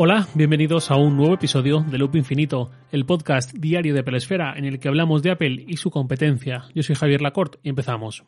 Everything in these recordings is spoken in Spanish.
Hola, bienvenidos a un nuevo episodio de Loop Infinito, el podcast diario de Pelesfera en el que hablamos de Apple y su competencia. Yo soy Javier Lacorte y empezamos.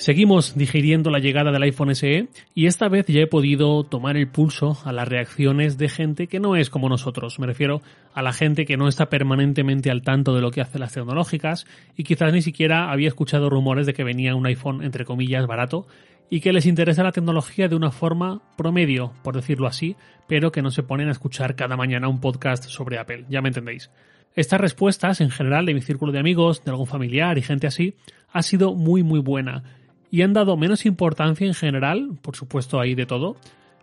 Seguimos digiriendo la llegada del iPhone SE y esta vez ya he podido tomar el pulso a las reacciones de gente que no es como nosotros. Me refiero a la gente que no está permanentemente al tanto de lo que hacen las tecnológicas y quizás ni siquiera había escuchado rumores de que venía un iPhone entre comillas barato y que les interesa la tecnología de una forma promedio, por decirlo así, pero que no se ponen a escuchar cada mañana un podcast sobre Apple. Ya me entendéis. Estas respuestas, en general, de mi círculo de amigos, de algún familiar y gente así, ha sido muy muy buena y han dado menos importancia en general, por supuesto hay de todo,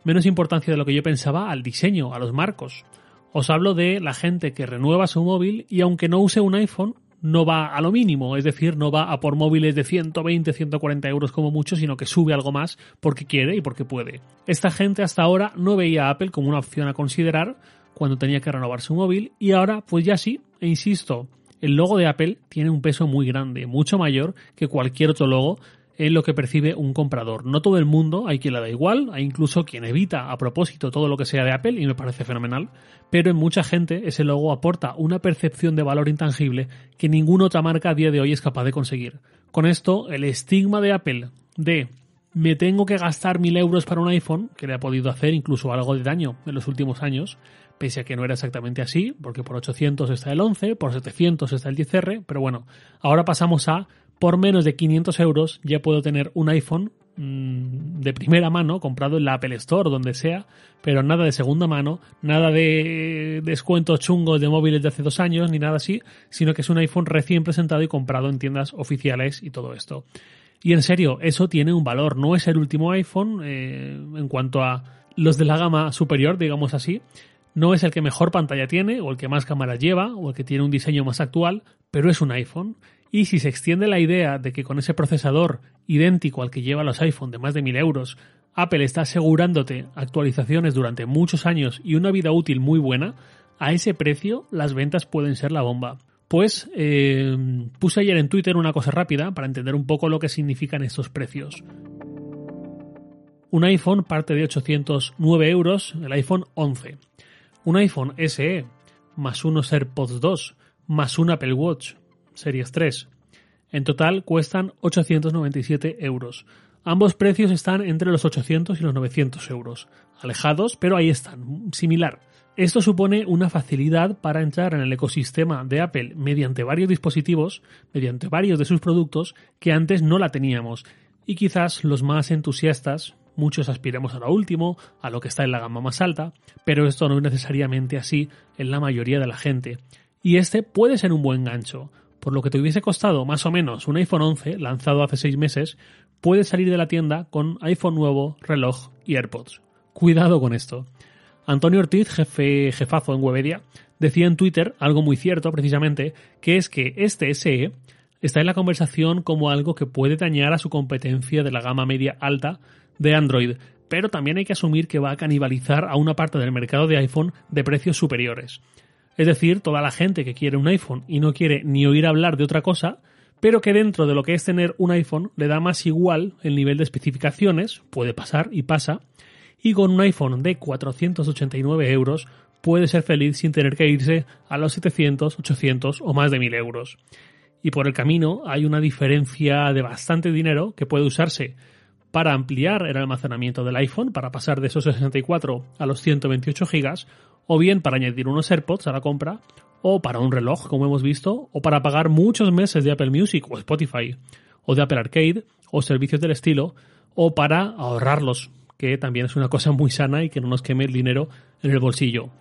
menos importancia de lo que yo pensaba al diseño, a los marcos. Os hablo de la gente que renueva su móvil y aunque no use un iPhone, no va a lo mínimo, es decir, no va a por móviles de 120, 140 euros como mucho, sino que sube algo más porque quiere y porque puede. Esta gente hasta ahora no veía a Apple como una opción a considerar cuando tenía que renovar su móvil y ahora pues ya sí, e insisto, el logo de Apple tiene un peso muy grande, mucho mayor que cualquier otro logo en lo que percibe un comprador. No todo el mundo, hay quien le da igual, hay incluso quien evita a propósito todo lo que sea de Apple y me parece fenomenal, pero en mucha gente ese logo aporta una percepción de valor intangible que ninguna otra marca a día de hoy es capaz de conseguir. Con esto, el estigma de Apple de me tengo que gastar mil euros para un iPhone, que le ha podido hacer incluso algo de daño en los últimos años, pese a que no era exactamente así, porque por 800 está el 11, por 700 está el 10R, pero bueno, ahora pasamos a por menos de 500 euros ya puedo tener un iPhone mm, de primera mano, comprado en la Apple Store, donde sea, pero nada de segunda mano, nada de descuentos chungos de móviles de hace dos años, ni nada así, sino que es un iPhone recién presentado y comprado en tiendas oficiales y todo esto. Y en serio, eso tiene un valor, no es el último iPhone eh, en cuanto a los de la gama superior, digamos así, no es el que mejor pantalla tiene, o el que más cámaras lleva, o el que tiene un diseño más actual, pero es un iPhone y si se extiende la idea de que con ese procesador idéntico al que lleva los iPhone de más de 1000 euros, Apple está asegurándote actualizaciones durante muchos años y una vida útil muy buena, a ese precio las ventas pueden ser la bomba. Pues eh, puse ayer en Twitter una cosa rápida para entender un poco lo que significan estos precios. Un iPhone parte de 809 euros, el iPhone 11. Un iPhone SE más unos AirPods 2 más un Apple Watch Series 3. En total cuestan 897 euros. Ambos precios están entre los 800 y los 900 euros. Alejados, pero ahí están, similar. Esto supone una facilidad para entrar en el ecosistema de Apple mediante varios dispositivos, mediante varios de sus productos que antes no la teníamos. Y quizás los más entusiastas, muchos aspiremos a lo último, a lo que está en la gama más alta, pero esto no es necesariamente así en la mayoría de la gente. Y este puede ser un buen gancho por lo que te hubiese costado más o menos un iPhone 11 lanzado hace seis meses, puedes salir de la tienda con iPhone nuevo, reloj y AirPods. Cuidado con esto. Antonio Ortiz, jefe jefazo en Webedia, decía en Twitter algo muy cierto precisamente, que es que este SE está en la conversación como algo que puede dañar a su competencia de la gama media alta de Android, pero también hay que asumir que va a canibalizar a una parte del mercado de iPhone de precios superiores. Es decir, toda la gente que quiere un iPhone y no quiere ni oír hablar de otra cosa, pero que dentro de lo que es tener un iPhone le da más igual el nivel de especificaciones, puede pasar y pasa, y con un iPhone de 489 euros puede ser feliz sin tener que irse a los 700, 800 o más de 1000 euros. Y por el camino hay una diferencia de bastante dinero que puede usarse para ampliar el almacenamiento del iPhone, para pasar de esos 64 a los 128 GB, o bien para añadir unos AirPods a la compra, o para un reloj, como hemos visto, o para pagar muchos meses de Apple Music o Spotify, o de Apple Arcade, o servicios del estilo, o para ahorrarlos, que también es una cosa muy sana y que no nos queme el dinero en el bolsillo.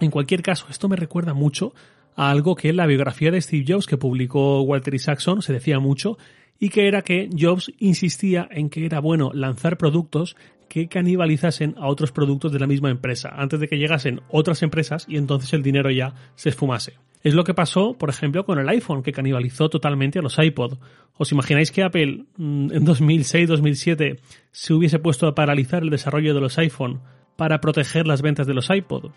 En cualquier caso, esto me recuerda mucho a algo que en la biografía de Steve Jobs que publicó Walter Isaacson se decía mucho y que era que Jobs insistía en que era bueno lanzar productos que canibalizasen a otros productos de la misma empresa, antes de que llegasen otras empresas y entonces el dinero ya se esfumase. Es lo que pasó, por ejemplo, con el iPhone, que canibalizó totalmente a los iPod. ¿Os imagináis que Apple mm, en 2006-2007 se hubiese puesto a paralizar el desarrollo de los iPhone para proteger las ventas de los iPod?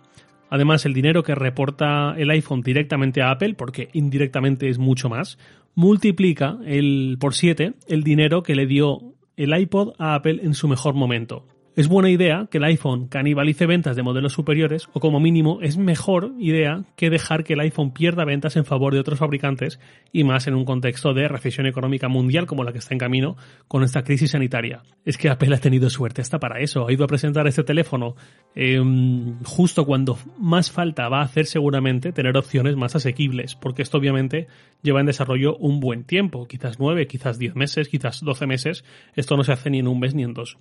Además, el dinero que reporta el iPhone directamente a Apple, porque indirectamente es mucho más, multiplica el, por 7 el dinero que le dio el iPod a Apple en su mejor momento. Es buena idea que el iPhone canibalice ventas de modelos superiores o como mínimo es mejor idea que dejar que el iPhone pierda ventas en favor de otros fabricantes y más en un contexto de recesión económica mundial como la que está en camino con esta crisis sanitaria. Es que Apple ha tenido suerte hasta para eso. Ha ido a presentar este teléfono em, justo cuando más falta va a hacer seguramente tener opciones más asequibles porque esto obviamente lleva en desarrollo un buen tiempo, quizás nueve, quizás diez meses, quizás doce meses. Esto no se hace ni en un mes ni en dos.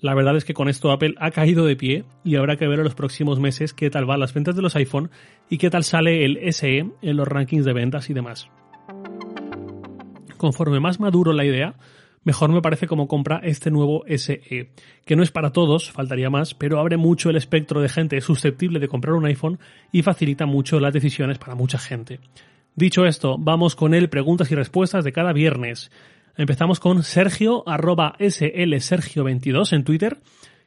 La verdad es que con esto Apple ha caído de pie y habrá que ver en los próximos meses qué tal van las ventas de los iPhone y qué tal sale el SE en los rankings de ventas y demás. Conforme más maduro la idea, mejor me parece como compra este nuevo SE, que no es para todos, faltaría más, pero abre mucho el espectro de gente susceptible de comprar un iPhone y facilita mucho las decisiones para mucha gente. Dicho esto, vamos con el preguntas y respuestas de cada viernes. Empezamos con Sergio, arroba slsergio22 en Twitter,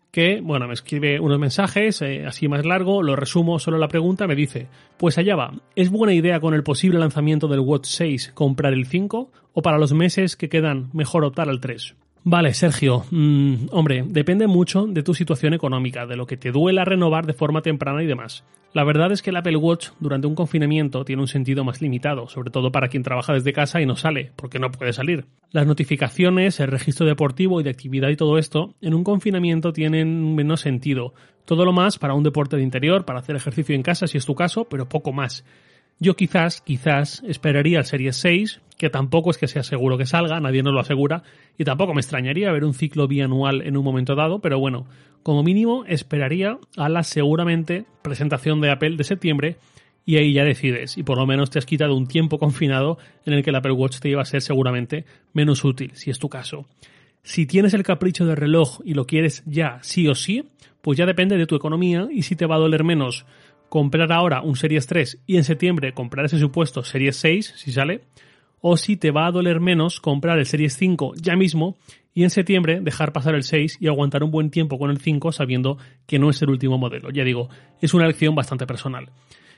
que, bueno, me escribe unos mensajes, eh, así más largo, lo resumo solo la pregunta, me dice, pues allá va, ¿es buena idea con el posible lanzamiento del Watch 6 comprar el 5 o para los meses que quedan mejor optar al 3? Vale, Sergio. Mm, hombre, depende mucho de tu situación económica, de lo que te duela renovar de forma temprana y demás. La verdad es que el Apple Watch durante un confinamiento tiene un sentido más limitado, sobre todo para quien trabaja desde casa y no sale, porque no puede salir. Las notificaciones, el registro deportivo y de actividad y todo esto, en un confinamiento tienen menos sentido. Todo lo más para un deporte de interior, para hacer ejercicio en casa si es tu caso, pero poco más. Yo quizás, quizás esperaría el Series 6, que tampoco es que sea seguro que salga, nadie nos lo asegura, y tampoco me extrañaría ver un ciclo bianual en un momento dado, pero bueno, como mínimo esperaría a la seguramente presentación de Apple de septiembre y ahí ya decides, y por lo menos te has quitado un tiempo confinado en el que el Apple Watch te iba a ser seguramente menos útil, si es tu caso. Si tienes el capricho de reloj y lo quieres ya sí o sí, pues ya depende de tu economía y si te va a doler menos comprar ahora un Series 3 y en septiembre comprar ese supuesto Series 6, si sale, o si te va a doler menos comprar el Series 5 ya mismo y en septiembre dejar pasar el 6 y aguantar un buen tiempo con el 5 sabiendo que no es el último modelo. Ya digo, es una elección bastante personal.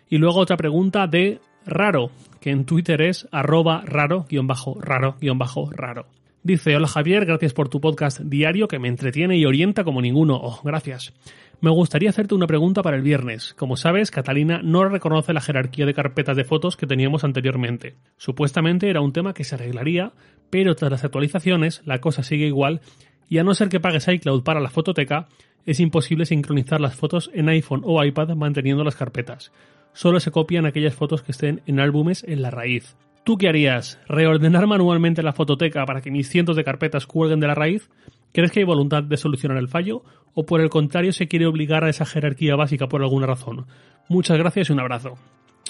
Y luego otra pregunta de Raro, que en Twitter es arroba raro-raro-raro. Dice, hola Javier, gracias por tu podcast diario que me entretiene y orienta como ninguno. Oh, gracias. Me gustaría hacerte una pregunta para el viernes. Como sabes, Catalina no reconoce la jerarquía de carpetas de fotos que teníamos anteriormente. Supuestamente era un tema que se arreglaría, pero tras las actualizaciones la cosa sigue igual y a no ser que pagues iCloud para la fototeca, es imposible sincronizar las fotos en iPhone o iPad manteniendo las carpetas. Solo se copian aquellas fotos que estén en álbumes en la raíz. ¿Tú qué harías? ¿Reordenar manualmente la fototeca para que mis cientos de carpetas cuelguen de la raíz? ¿Crees que hay voluntad de solucionar el fallo? ¿O por el contrario se quiere obligar a esa jerarquía básica por alguna razón? Muchas gracias y un abrazo.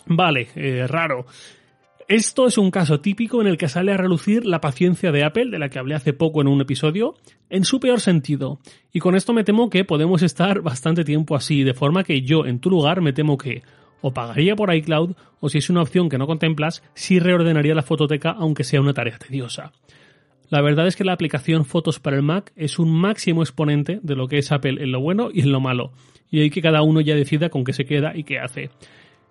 Vale, eh, raro. Esto es un caso típico en el que sale a relucir la paciencia de Apple, de la que hablé hace poco en un episodio, en su peor sentido. Y con esto me temo que podemos estar bastante tiempo así, de forma que yo, en tu lugar, me temo que o pagaría por iCloud, o si es una opción que no contemplas, sí reordenaría la fototeca aunque sea una tarea tediosa. La verdad es que la aplicación Fotos para el Mac es un máximo exponente de lo que es Apple en lo bueno y en lo malo, y hay que cada uno ya decida con qué se queda y qué hace.